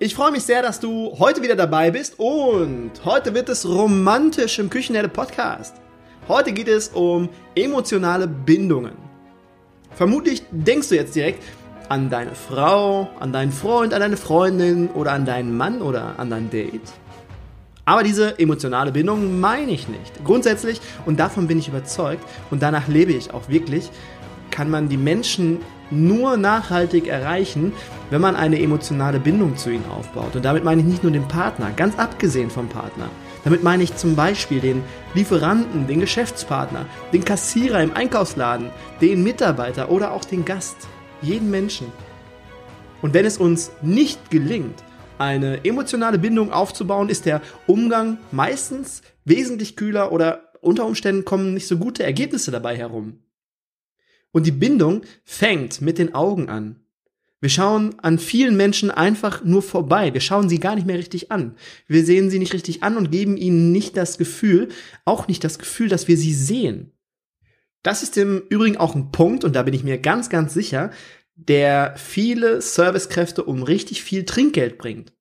Ich freue mich sehr, dass du heute wieder dabei bist und heute wird es romantisch im Küchenherde Podcast. Heute geht es um emotionale Bindungen. Vermutlich denkst du jetzt direkt an deine Frau, an deinen Freund, an deine Freundin oder an deinen Mann oder an dein Date. Aber diese emotionale Bindung meine ich nicht. Grundsätzlich, und davon bin ich überzeugt, und danach lebe ich auch wirklich, kann man die Menschen nur nachhaltig erreichen, wenn man eine emotionale Bindung zu ihnen aufbaut. Und damit meine ich nicht nur den Partner, ganz abgesehen vom Partner. Damit meine ich zum Beispiel den Lieferanten, den Geschäftspartner, den Kassierer im Einkaufsladen, den Mitarbeiter oder auch den Gast, jeden Menschen. Und wenn es uns nicht gelingt, eine emotionale Bindung aufzubauen, ist der Umgang meistens wesentlich kühler oder unter Umständen kommen nicht so gute Ergebnisse dabei herum. Und die Bindung fängt mit den Augen an. Wir schauen an vielen Menschen einfach nur vorbei. Wir schauen sie gar nicht mehr richtig an. Wir sehen sie nicht richtig an und geben ihnen nicht das Gefühl, auch nicht das Gefühl, dass wir sie sehen. Das ist im Übrigen auch ein Punkt, und da bin ich mir ganz, ganz sicher, der viele Servicekräfte um richtig viel Trinkgeld bringt.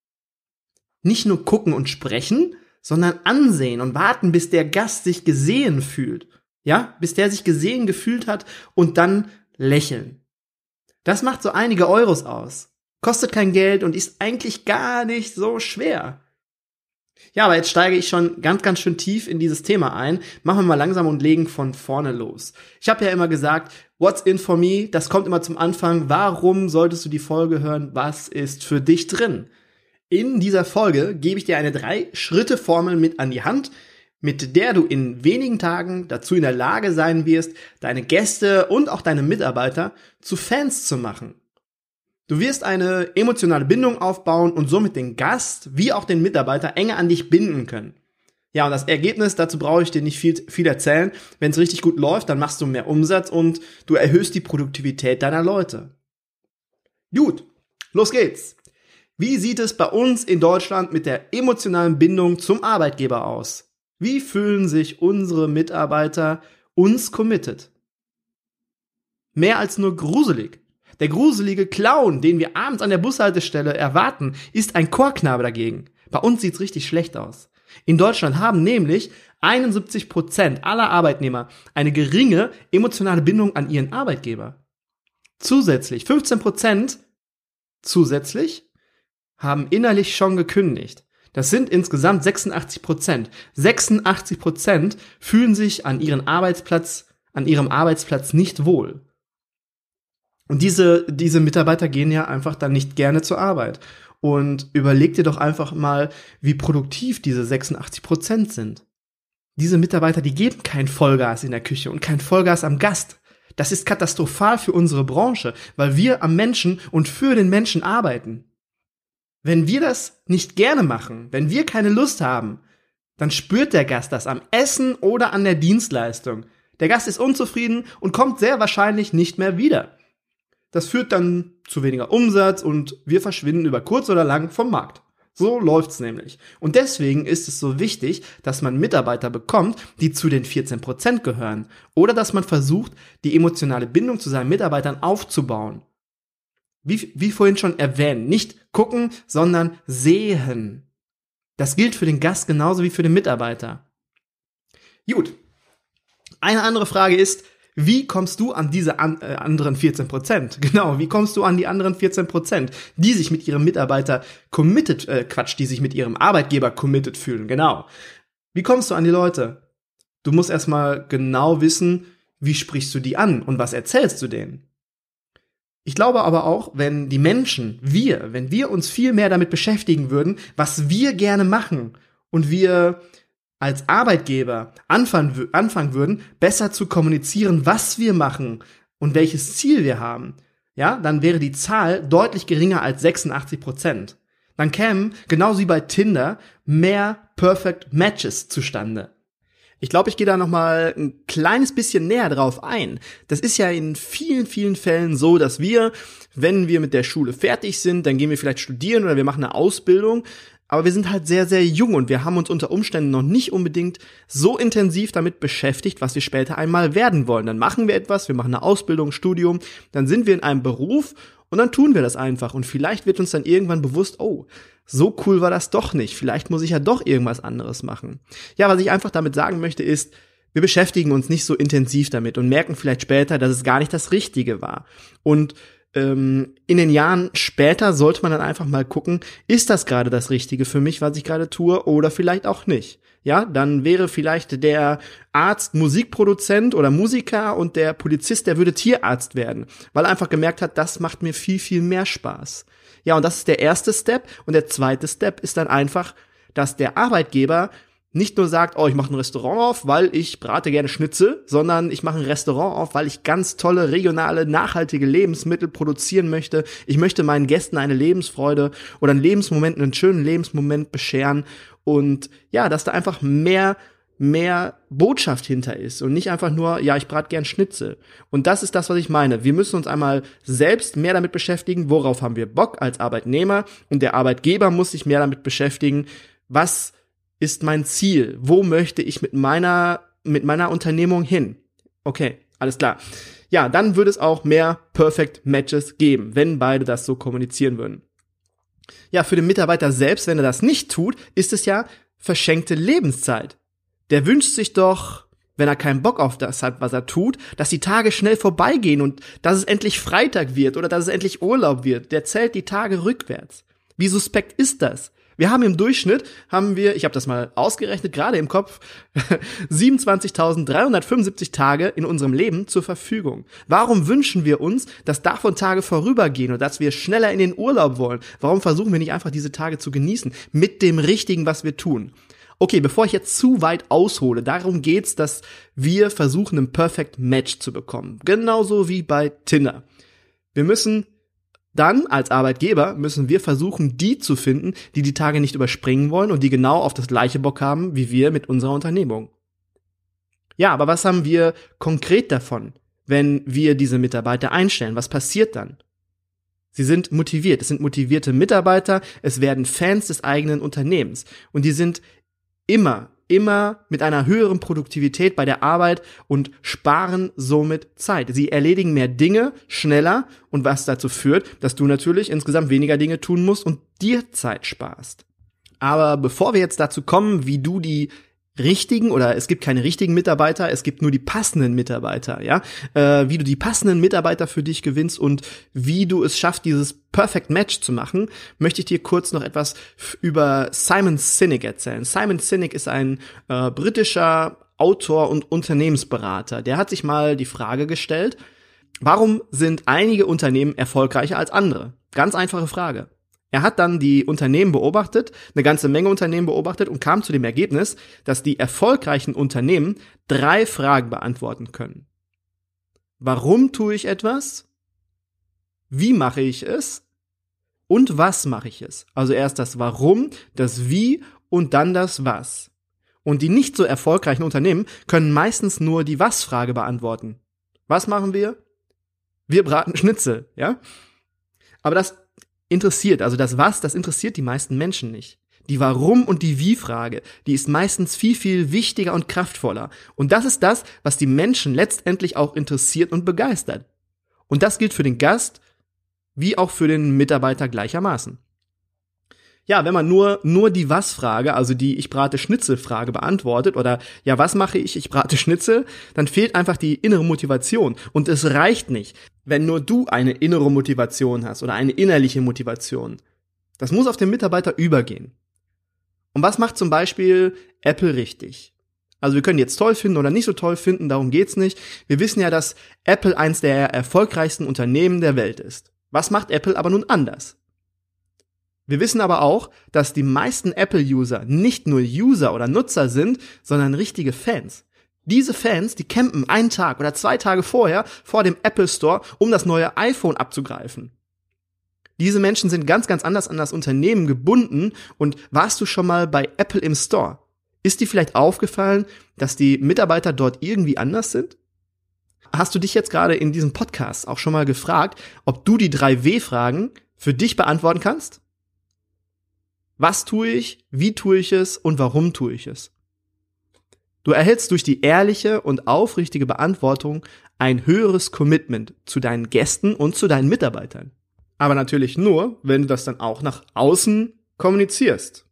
Nicht nur gucken und sprechen, sondern ansehen und warten, bis der Gast sich gesehen fühlt. Ja, bis der sich gesehen gefühlt hat und dann lächeln. Das macht so einige Euros aus. Kostet kein Geld und ist eigentlich gar nicht so schwer. Ja, aber jetzt steige ich schon ganz, ganz schön tief in dieses Thema ein. Machen wir mal langsam und legen von vorne los. Ich habe ja immer gesagt, what's in for me? Das kommt immer zum Anfang. Warum solltest du die Folge hören? Was ist für dich drin? In dieser Folge gebe ich dir eine Drei-Schritte-Formel mit an die Hand, mit der du in wenigen Tagen dazu in der Lage sein wirst, deine Gäste und auch deine Mitarbeiter zu Fans zu machen. Du wirst eine emotionale Bindung aufbauen und somit den Gast wie auch den Mitarbeiter enger an dich binden können. Ja, und das Ergebnis, dazu brauche ich dir nicht viel, viel erzählen. Wenn es richtig gut läuft, dann machst du mehr Umsatz und du erhöhst die Produktivität deiner Leute. Gut, los geht's. Wie sieht es bei uns in Deutschland mit der emotionalen Bindung zum Arbeitgeber aus? Wie fühlen sich unsere Mitarbeiter uns committed? Mehr als nur gruselig. Der gruselige Clown, den wir abends an der Bushaltestelle erwarten, ist ein Chorknabe dagegen. Bei uns sieht's richtig schlecht aus. In Deutschland haben nämlich 71 Prozent aller Arbeitnehmer eine geringe emotionale Bindung an ihren Arbeitgeber. Zusätzlich 15 Prozent zusätzlich haben innerlich schon gekündigt. Das sind insgesamt 86 Prozent. 86 Prozent fühlen sich an ihrem Arbeitsplatz, an ihrem Arbeitsplatz nicht wohl. Und diese, diese Mitarbeiter gehen ja einfach dann nicht gerne zur Arbeit. Und überleg dir doch einfach mal, wie produktiv diese 86 Prozent sind. Diese Mitarbeiter, die geben kein Vollgas in der Küche und kein Vollgas am Gast. Das ist katastrophal für unsere Branche, weil wir am Menschen und für den Menschen arbeiten. Wenn wir das nicht gerne machen, wenn wir keine Lust haben, dann spürt der Gast das am Essen oder an der Dienstleistung. Der Gast ist unzufrieden und kommt sehr wahrscheinlich nicht mehr wieder. Das führt dann zu weniger Umsatz und wir verschwinden über kurz oder lang vom Markt. So läuft's nämlich. Und deswegen ist es so wichtig, dass man Mitarbeiter bekommt, die zu den 14% gehören. Oder dass man versucht, die emotionale Bindung zu seinen Mitarbeitern aufzubauen. Wie, wie vorhin schon erwähnt, nicht gucken, sondern sehen. Das gilt für den Gast genauso wie für den Mitarbeiter. Gut. Eine andere Frage ist, wie kommst du an diese an, äh, anderen 14 Prozent? Genau, wie kommst du an die anderen 14 Prozent, die sich mit ihrem Mitarbeiter committed, äh, Quatsch, die sich mit ihrem Arbeitgeber committed fühlen? Genau. Wie kommst du an die Leute? Du musst erstmal genau wissen, wie sprichst du die an und was erzählst du denen? Ich glaube aber auch, wenn die Menschen, wir, wenn wir uns viel mehr damit beschäftigen würden, was wir gerne machen und wir als Arbeitgeber anfangen, anfangen würden, besser zu kommunizieren, was wir machen und welches Ziel wir haben, ja, dann wäre die Zahl deutlich geringer als 86 Prozent. Dann kämen, genauso wie bei Tinder, mehr Perfect Matches zustande. Ich glaube, ich gehe da noch mal ein kleines bisschen näher drauf ein. Das ist ja in vielen, vielen Fällen so, dass wir, wenn wir mit der Schule fertig sind, dann gehen wir vielleicht studieren oder wir machen eine Ausbildung. Aber wir sind halt sehr, sehr jung und wir haben uns unter Umständen noch nicht unbedingt so intensiv damit beschäftigt, was wir später einmal werden wollen. Dann machen wir etwas, wir machen eine Ausbildung, Studium, dann sind wir in einem Beruf und dann tun wir das einfach. Und vielleicht wird uns dann irgendwann bewusst, oh, so cool war das doch nicht. Vielleicht muss ich ja doch irgendwas anderes machen. Ja, was ich einfach damit sagen möchte ist, wir beschäftigen uns nicht so intensiv damit und merken vielleicht später, dass es gar nicht das Richtige war. Und ähm, in den Jahren später sollte man dann einfach mal gucken, ist das gerade das Richtige für mich, was ich gerade tue, oder vielleicht auch nicht. Ja, dann wäre vielleicht der Arzt Musikproduzent oder Musiker und der Polizist, der würde Tierarzt werden, weil er einfach gemerkt hat, das macht mir viel, viel mehr Spaß. Ja, und das ist der erste Step. Und der zweite Step ist dann einfach, dass der Arbeitgeber nicht nur sagt, oh, ich mache ein Restaurant auf, weil ich brate gerne Schnitzel, sondern ich mache ein Restaurant auf, weil ich ganz tolle regionale, nachhaltige Lebensmittel produzieren möchte. Ich möchte meinen Gästen eine Lebensfreude oder einen Lebensmoment, einen schönen Lebensmoment bescheren und ja, dass da einfach mehr mehr Botschaft hinter ist und nicht einfach nur, ja, ich brate gern Schnitzel. Und das ist das, was ich meine. Wir müssen uns einmal selbst mehr damit beschäftigen, worauf haben wir Bock als Arbeitnehmer und der Arbeitgeber muss sich mehr damit beschäftigen, was ist mein Ziel? Wo möchte ich mit meiner, mit meiner Unternehmung hin? Okay, alles klar. Ja, dann würde es auch mehr Perfect Matches geben, wenn beide das so kommunizieren würden. Ja, für den Mitarbeiter selbst, wenn er das nicht tut, ist es ja verschenkte Lebenszeit der wünscht sich doch, wenn er keinen Bock auf das hat, was er tut, dass die Tage schnell vorbeigehen und dass es endlich Freitag wird oder dass es endlich Urlaub wird. Der zählt die Tage rückwärts. Wie suspekt ist das? Wir haben im Durchschnitt, haben wir, ich habe das mal ausgerechnet, gerade im Kopf, 27.375 Tage in unserem Leben zur Verfügung. Warum wünschen wir uns, dass davon Tage vorübergehen und dass wir schneller in den Urlaub wollen? Warum versuchen wir nicht einfach diese Tage zu genießen mit dem Richtigen, was wir tun? Okay, bevor ich jetzt zu weit aushole, darum geht's, dass wir versuchen, ein Perfect Match zu bekommen. Genauso wie bei Tinder. Wir müssen dann als Arbeitgeber müssen wir versuchen, die zu finden, die die Tage nicht überspringen wollen und die genau auf das gleiche Bock haben wie wir mit unserer Unternehmung. Ja, aber was haben wir konkret davon, wenn wir diese Mitarbeiter einstellen? Was passiert dann? Sie sind motiviert, es sind motivierte Mitarbeiter, es werden Fans des eigenen Unternehmens und die sind immer, immer mit einer höheren Produktivität bei der Arbeit und sparen somit Zeit. Sie erledigen mehr Dinge schneller und was dazu führt, dass du natürlich insgesamt weniger Dinge tun musst und dir Zeit sparst. Aber bevor wir jetzt dazu kommen, wie du die richtigen oder es gibt keine richtigen Mitarbeiter, es gibt nur die passenden Mitarbeiter, ja, äh, wie du die passenden Mitarbeiter für dich gewinnst und wie du es schaffst, dieses Perfect Match zu machen, möchte ich dir kurz noch etwas über Simon Sinek erzählen. Simon Sinek ist ein äh, britischer Autor und Unternehmensberater. Der hat sich mal die Frage gestellt, warum sind einige Unternehmen erfolgreicher als andere? Ganz einfache Frage. Er hat dann die Unternehmen beobachtet, eine ganze Menge Unternehmen beobachtet und kam zu dem Ergebnis, dass die erfolgreichen Unternehmen drei Fragen beantworten können. Warum tue ich etwas? Wie mache ich es? Und was mache ich es? Also erst das Warum, das Wie und dann das Was. Und die nicht so erfolgreichen Unternehmen können meistens nur die Was-Frage beantworten. Was machen wir? Wir braten Schnitzel, ja? Aber das interessiert. Also das Was, das interessiert die meisten Menschen nicht. Die Warum und die Wie-Frage, die ist meistens viel, viel wichtiger und kraftvoller. Und das ist das, was die Menschen letztendlich auch interessiert und begeistert. Und das gilt für den Gast wie auch für den Mitarbeiter gleichermaßen. Ja, wenn man nur, nur die Was-Frage, also die Ich brate Schnitzel-Frage beantwortet oder ja, was mache ich, ich brate Schnitzel, dann fehlt einfach die innere Motivation. Und es reicht nicht, wenn nur du eine innere Motivation hast oder eine innerliche Motivation. Das muss auf den Mitarbeiter übergehen. Und was macht zum Beispiel Apple richtig? Also wir können jetzt toll finden oder nicht so toll finden, darum geht's nicht. Wir wissen ja, dass Apple eins der erfolgreichsten Unternehmen der Welt ist. Was macht Apple aber nun anders? Wir wissen aber auch, dass die meisten Apple-User nicht nur User oder Nutzer sind, sondern richtige Fans. Diese Fans, die campen einen Tag oder zwei Tage vorher vor dem Apple Store, um das neue iPhone abzugreifen. Diese Menschen sind ganz, ganz anders an das Unternehmen gebunden und warst du schon mal bei Apple im Store? Ist dir vielleicht aufgefallen, dass die Mitarbeiter dort irgendwie anders sind? Hast du dich jetzt gerade in diesem Podcast auch schon mal gefragt, ob du die drei W-Fragen für dich beantworten kannst? Was tue ich, wie tue ich es und warum tue ich es? Du erhältst durch die ehrliche und aufrichtige Beantwortung ein höheres Commitment zu deinen Gästen und zu deinen Mitarbeitern. Aber natürlich nur, wenn du das dann auch nach außen kommunizierst.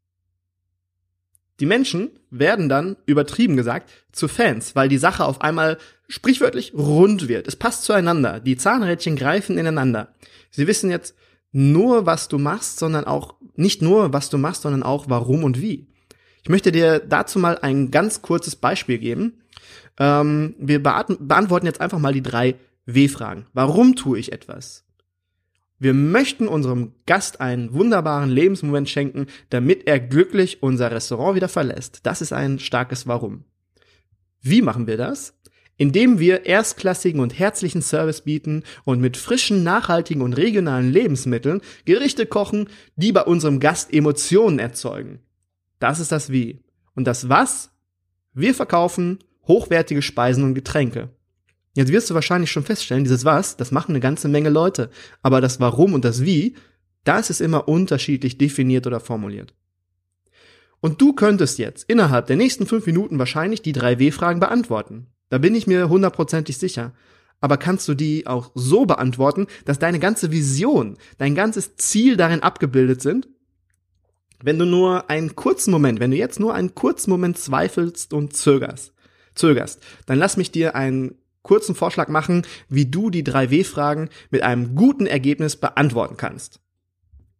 Die Menschen werden dann, übertrieben gesagt, zu Fans, weil die Sache auf einmal sprichwörtlich rund wird. Es passt zueinander. Die Zahnrädchen greifen ineinander. Sie wissen jetzt nur, was du machst, sondern auch, nicht nur, was du machst, sondern auch warum und wie. Ich möchte dir dazu mal ein ganz kurzes Beispiel geben. Ähm, wir beantworten jetzt einfach mal die drei W-Fragen. Warum tue ich etwas? Wir möchten unserem Gast einen wunderbaren Lebensmoment schenken, damit er glücklich unser Restaurant wieder verlässt. Das ist ein starkes Warum. Wie machen wir das? Indem wir erstklassigen und herzlichen Service bieten und mit frischen, nachhaltigen und regionalen Lebensmitteln Gerichte kochen, die bei unserem Gast Emotionen erzeugen. Das ist das Wie. Und das Was? Wir verkaufen hochwertige Speisen und Getränke. Jetzt wirst du wahrscheinlich schon feststellen, dieses Was, das machen eine ganze Menge Leute. Aber das Warum und das Wie, das ist immer unterschiedlich definiert oder formuliert. Und du könntest jetzt innerhalb der nächsten fünf Minuten wahrscheinlich die drei W-Fragen beantworten. Da bin ich mir hundertprozentig sicher. Aber kannst du die auch so beantworten, dass deine ganze Vision, dein ganzes Ziel darin abgebildet sind? Wenn du nur einen kurzen Moment, wenn du jetzt nur einen kurzen Moment zweifelst und zögerst, zögerst, dann lass mich dir einen kurzen Vorschlag machen, wie du die drei W-Fragen mit einem guten Ergebnis beantworten kannst.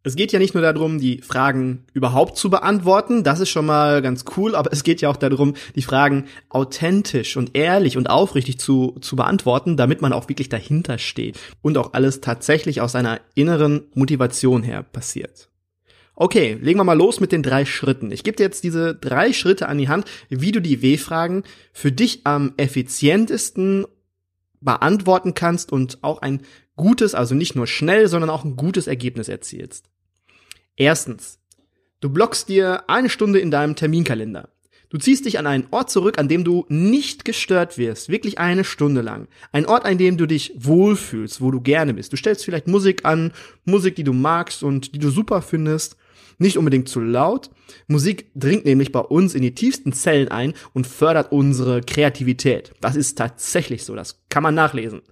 Es geht ja nicht nur darum, die Fragen überhaupt zu beantworten, das ist schon mal ganz cool, aber es geht ja auch darum, die Fragen authentisch und ehrlich und aufrichtig zu, zu beantworten, damit man auch wirklich dahinter steht und auch alles tatsächlich aus einer inneren Motivation her passiert. Okay, legen wir mal los mit den drei Schritten. Ich gebe dir jetzt diese drei Schritte an die Hand, wie du die W-Fragen für dich am effizientesten beantworten kannst und auch ein gutes, also nicht nur schnell, sondern auch ein gutes Ergebnis erzielst. Erstens, du blockst dir eine Stunde in deinem Terminkalender. Du ziehst dich an einen Ort zurück, an dem du nicht gestört wirst, wirklich eine Stunde lang. Ein Ort, an dem du dich wohlfühlst, wo du gerne bist. Du stellst vielleicht Musik an, Musik, die du magst und die du super findest nicht unbedingt zu laut. Musik dringt nämlich bei uns in die tiefsten Zellen ein und fördert unsere Kreativität. Das ist tatsächlich so, das kann man nachlesen.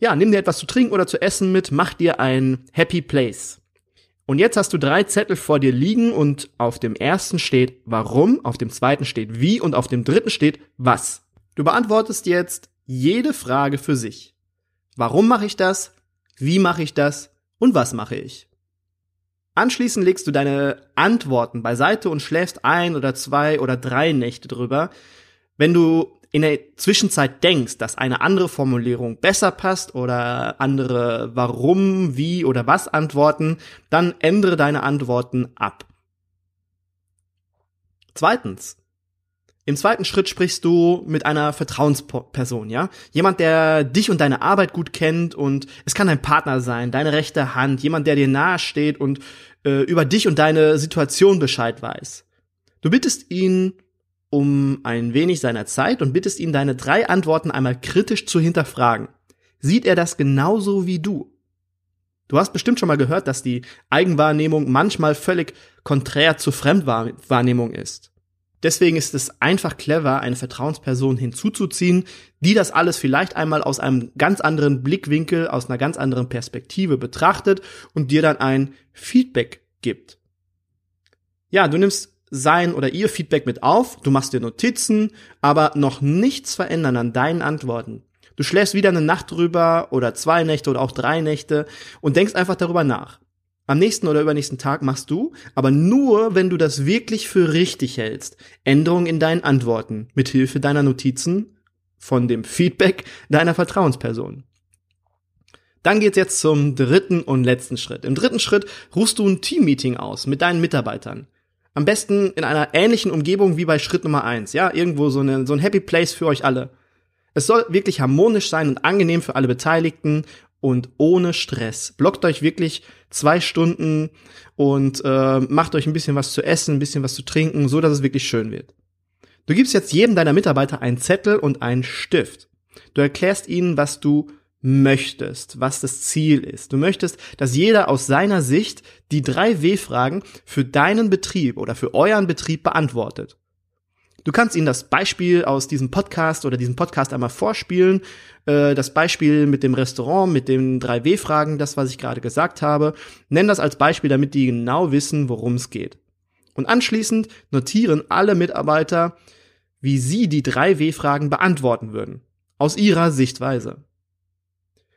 Ja, nimm dir etwas zu trinken oder zu essen mit, mach dir ein Happy Place. Und jetzt hast du drei Zettel vor dir liegen und auf dem ersten steht warum, auf dem zweiten steht wie und auf dem dritten steht was. Du beantwortest jetzt jede Frage für sich. Warum mache ich das? Wie mache ich das? Und was mache ich? Anschließend legst du deine Antworten beiseite und schläfst ein oder zwei oder drei Nächte drüber. Wenn du in der Zwischenzeit denkst, dass eine andere Formulierung besser passt oder andere warum, wie oder was Antworten, dann ändere deine Antworten ab. Zweitens, im zweiten Schritt sprichst du mit einer Vertrauensperson, ja? Jemand, der dich und deine Arbeit gut kennt und es kann dein Partner sein, deine rechte Hand, jemand, der dir nahe steht und äh, über dich und deine Situation Bescheid weiß. Du bittest ihn um ein wenig seiner Zeit und bittest ihn, deine drei Antworten einmal kritisch zu hinterfragen. Sieht er das genauso wie du? Du hast bestimmt schon mal gehört, dass die Eigenwahrnehmung manchmal völlig konträr zur Fremdwahrnehmung ist. Deswegen ist es einfach clever, eine Vertrauensperson hinzuzuziehen, die das alles vielleicht einmal aus einem ganz anderen Blickwinkel, aus einer ganz anderen Perspektive betrachtet und dir dann ein Feedback gibt. Ja, du nimmst sein oder ihr Feedback mit auf, du machst dir Notizen, aber noch nichts verändern an deinen Antworten. Du schläfst wieder eine Nacht drüber oder zwei Nächte oder auch drei Nächte und denkst einfach darüber nach. Am nächsten oder übernächsten Tag machst du, aber nur, wenn du das wirklich für richtig hältst, Änderungen in deinen Antworten mithilfe deiner Notizen von dem Feedback deiner Vertrauensperson. Dann geht's jetzt zum dritten und letzten Schritt. Im dritten Schritt rufst du ein Teammeeting aus mit deinen Mitarbeitern. Am besten in einer ähnlichen Umgebung wie bei Schritt Nummer eins, ja, irgendwo so, eine, so ein Happy Place für euch alle. Es soll wirklich harmonisch sein und angenehm für alle Beteiligten und ohne Stress. Blockt euch wirklich zwei Stunden und äh, macht euch ein bisschen was zu essen, ein bisschen was zu trinken, so dass es wirklich schön wird. Du gibst jetzt jedem deiner Mitarbeiter einen Zettel und einen Stift. Du erklärst ihnen, was du möchtest, was das Ziel ist. Du möchtest, dass jeder aus seiner Sicht die drei W-Fragen für deinen Betrieb oder für euren Betrieb beantwortet. Du kannst ihnen das Beispiel aus diesem Podcast oder diesem Podcast einmal vorspielen. Äh, das Beispiel mit dem Restaurant, mit den drei W-Fragen, das, was ich gerade gesagt habe. Nenn das als Beispiel, damit die genau wissen, worum es geht. Und anschließend notieren alle Mitarbeiter, wie sie die drei W-Fragen beantworten würden. Aus ihrer Sichtweise.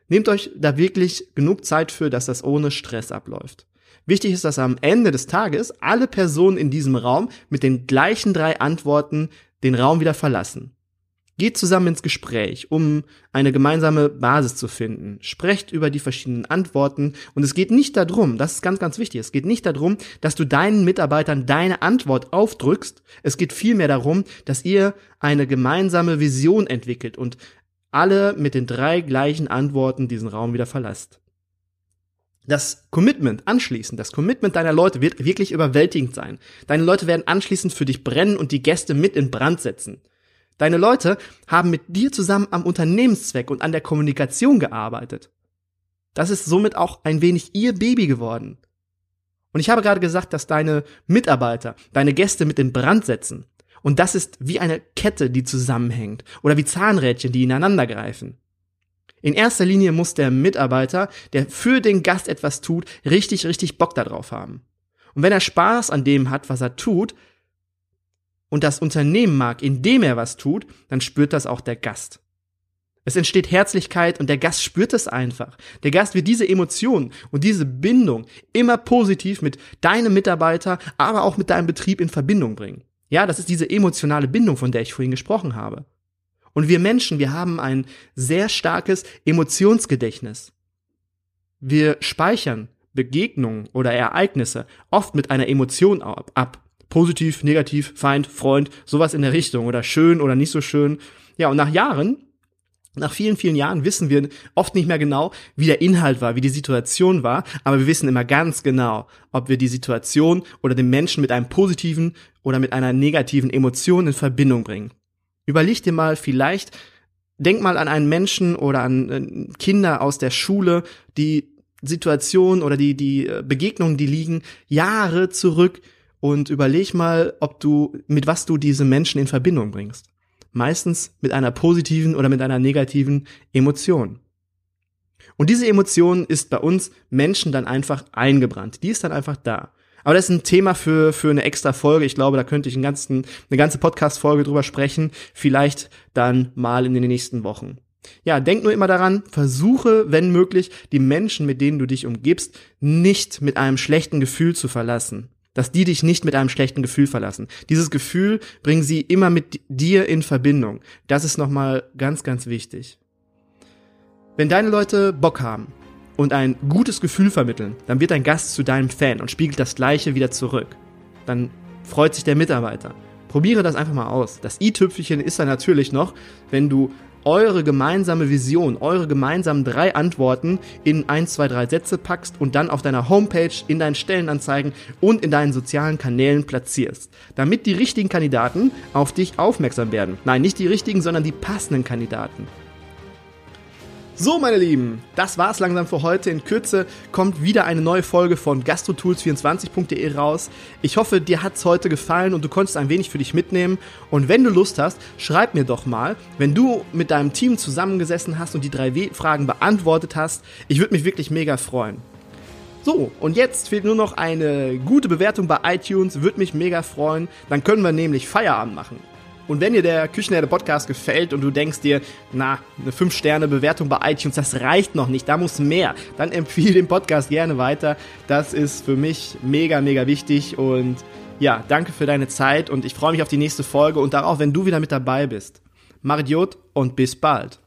Nehmt euch da wirklich genug Zeit für, dass das ohne Stress abläuft. Wichtig ist, dass am Ende des Tages alle Personen in diesem Raum mit den gleichen drei Antworten den Raum wieder verlassen. Geht zusammen ins Gespräch, um eine gemeinsame Basis zu finden. Sprecht über die verschiedenen Antworten und es geht nicht darum, das ist ganz, ganz wichtig, es geht nicht darum, dass du deinen Mitarbeitern deine Antwort aufdrückst. Es geht vielmehr darum, dass ihr eine gemeinsame Vision entwickelt und alle mit den drei gleichen Antworten diesen Raum wieder verlasst das Commitment anschließend, das Commitment deiner Leute wird wirklich überwältigend sein. Deine Leute werden anschließend für dich brennen und die Gäste mit in Brand setzen. Deine Leute haben mit dir zusammen am Unternehmenszweck und an der Kommunikation gearbeitet. Das ist somit auch ein wenig ihr Baby geworden. Und ich habe gerade gesagt, dass deine Mitarbeiter, deine Gäste mit in Brand setzen. Und das ist wie eine Kette, die zusammenhängt oder wie Zahnrädchen, die ineinander greifen. In erster Linie muss der Mitarbeiter, der für den Gast etwas tut, richtig, richtig Bock darauf haben. Und wenn er Spaß an dem hat, was er tut, und das Unternehmen mag, indem er was tut, dann spürt das auch der Gast. Es entsteht Herzlichkeit und der Gast spürt es einfach. Der Gast wird diese Emotion und diese Bindung immer positiv mit deinem Mitarbeiter, aber auch mit deinem Betrieb in Verbindung bringen. Ja, das ist diese emotionale Bindung, von der ich vorhin gesprochen habe. Und wir Menschen, wir haben ein sehr starkes Emotionsgedächtnis. Wir speichern Begegnungen oder Ereignisse oft mit einer Emotion ab. Positiv, negativ, Feind, Freund, sowas in der Richtung oder schön oder nicht so schön. Ja, und nach Jahren, nach vielen, vielen Jahren wissen wir oft nicht mehr genau, wie der Inhalt war, wie die Situation war, aber wir wissen immer ganz genau, ob wir die Situation oder den Menschen mit einem positiven oder mit einer negativen Emotion in Verbindung bringen. Überleg dir mal vielleicht, denk mal an einen Menschen oder an äh, Kinder aus der Schule, die Situation oder die, die äh, Begegnungen, die liegen Jahre zurück und überleg mal, ob du, mit was du diese Menschen in Verbindung bringst. Meistens mit einer positiven oder mit einer negativen Emotion. Und diese Emotion ist bei uns Menschen dann einfach eingebrannt. Die ist dann einfach da. Aber das ist ein Thema für, für eine extra Folge. Ich glaube, da könnte ich einen ganzen, eine ganze Podcast-Folge drüber sprechen. Vielleicht dann mal in den nächsten Wochen. Ja, denk nur immer daran, versuche, wenn möglich, die Menschen, mit denen du dich umgibst, nicht mit einem schlechten Gefühl zu verlassen. Dass die dich nicht mit einem schlechten Gefühl verlassen. Dieses Gefühl bringen sie immer mit dir in Verbindung. Das ist nochmal ganz, ganz wichtig. Wenn deine Leute Bock haben, und ein gutes Gefühl vermitteln, dann wird dein Gast zu deinem Fan und spiegelt das Gleiche wieder zurück. Dann freut sich der Mitarbeiter. Probiere das einfach mal aus. Das i-Tüpfelchen ist dann natürlich noch, wenn du eure gemeinsame Vision, eure gemeinsamen drei Antworten in ein, zwei, drei Sätze packst und dann auf deiner Homepage, in deinen Stellenanzeigen und in deinen sozialen Kanälen platzierst, damit die richtigen Kandidaten auf dich aufmerksam werden. Nein, nicht die richtigen, sondern die passenden Kandidaten. So, meine Lieben, das war's langsam für heute. In Kürze kommt wieder eine neue Folge von gastrotools24.de raus. Ich hoffe, dir hat's heute gefallen und du konntest ein wenig für dich mitnehmen. Und wenn du Lust hast, schreib mir doch mal, wenn du mit deinem Team zusammengesessen hast und die drei W-Fragen beantwortet hast. Ich würde mich wirklich mega freuen. So, und jetzt fehlt nur noch eine gute Bewertung bei iTunes, würde mich mega freuen. Dann können wir nämlich Feierabend machen. Und wenn dir der Küchenherde Podcast gefällt und du denkst dir, na, eine 5-Sterne-Bewertung bei iTunes, das reicht noch nicht, da muss mehr, dann empfehle den Podcast gerne weiter. Das ist für mich mega, mega wichtig und ja, danke für deine Zeit und ich freue mich auf die nächste Folge und darauf, wenn du wieder mit dabei bist. Maridiot und bis bald.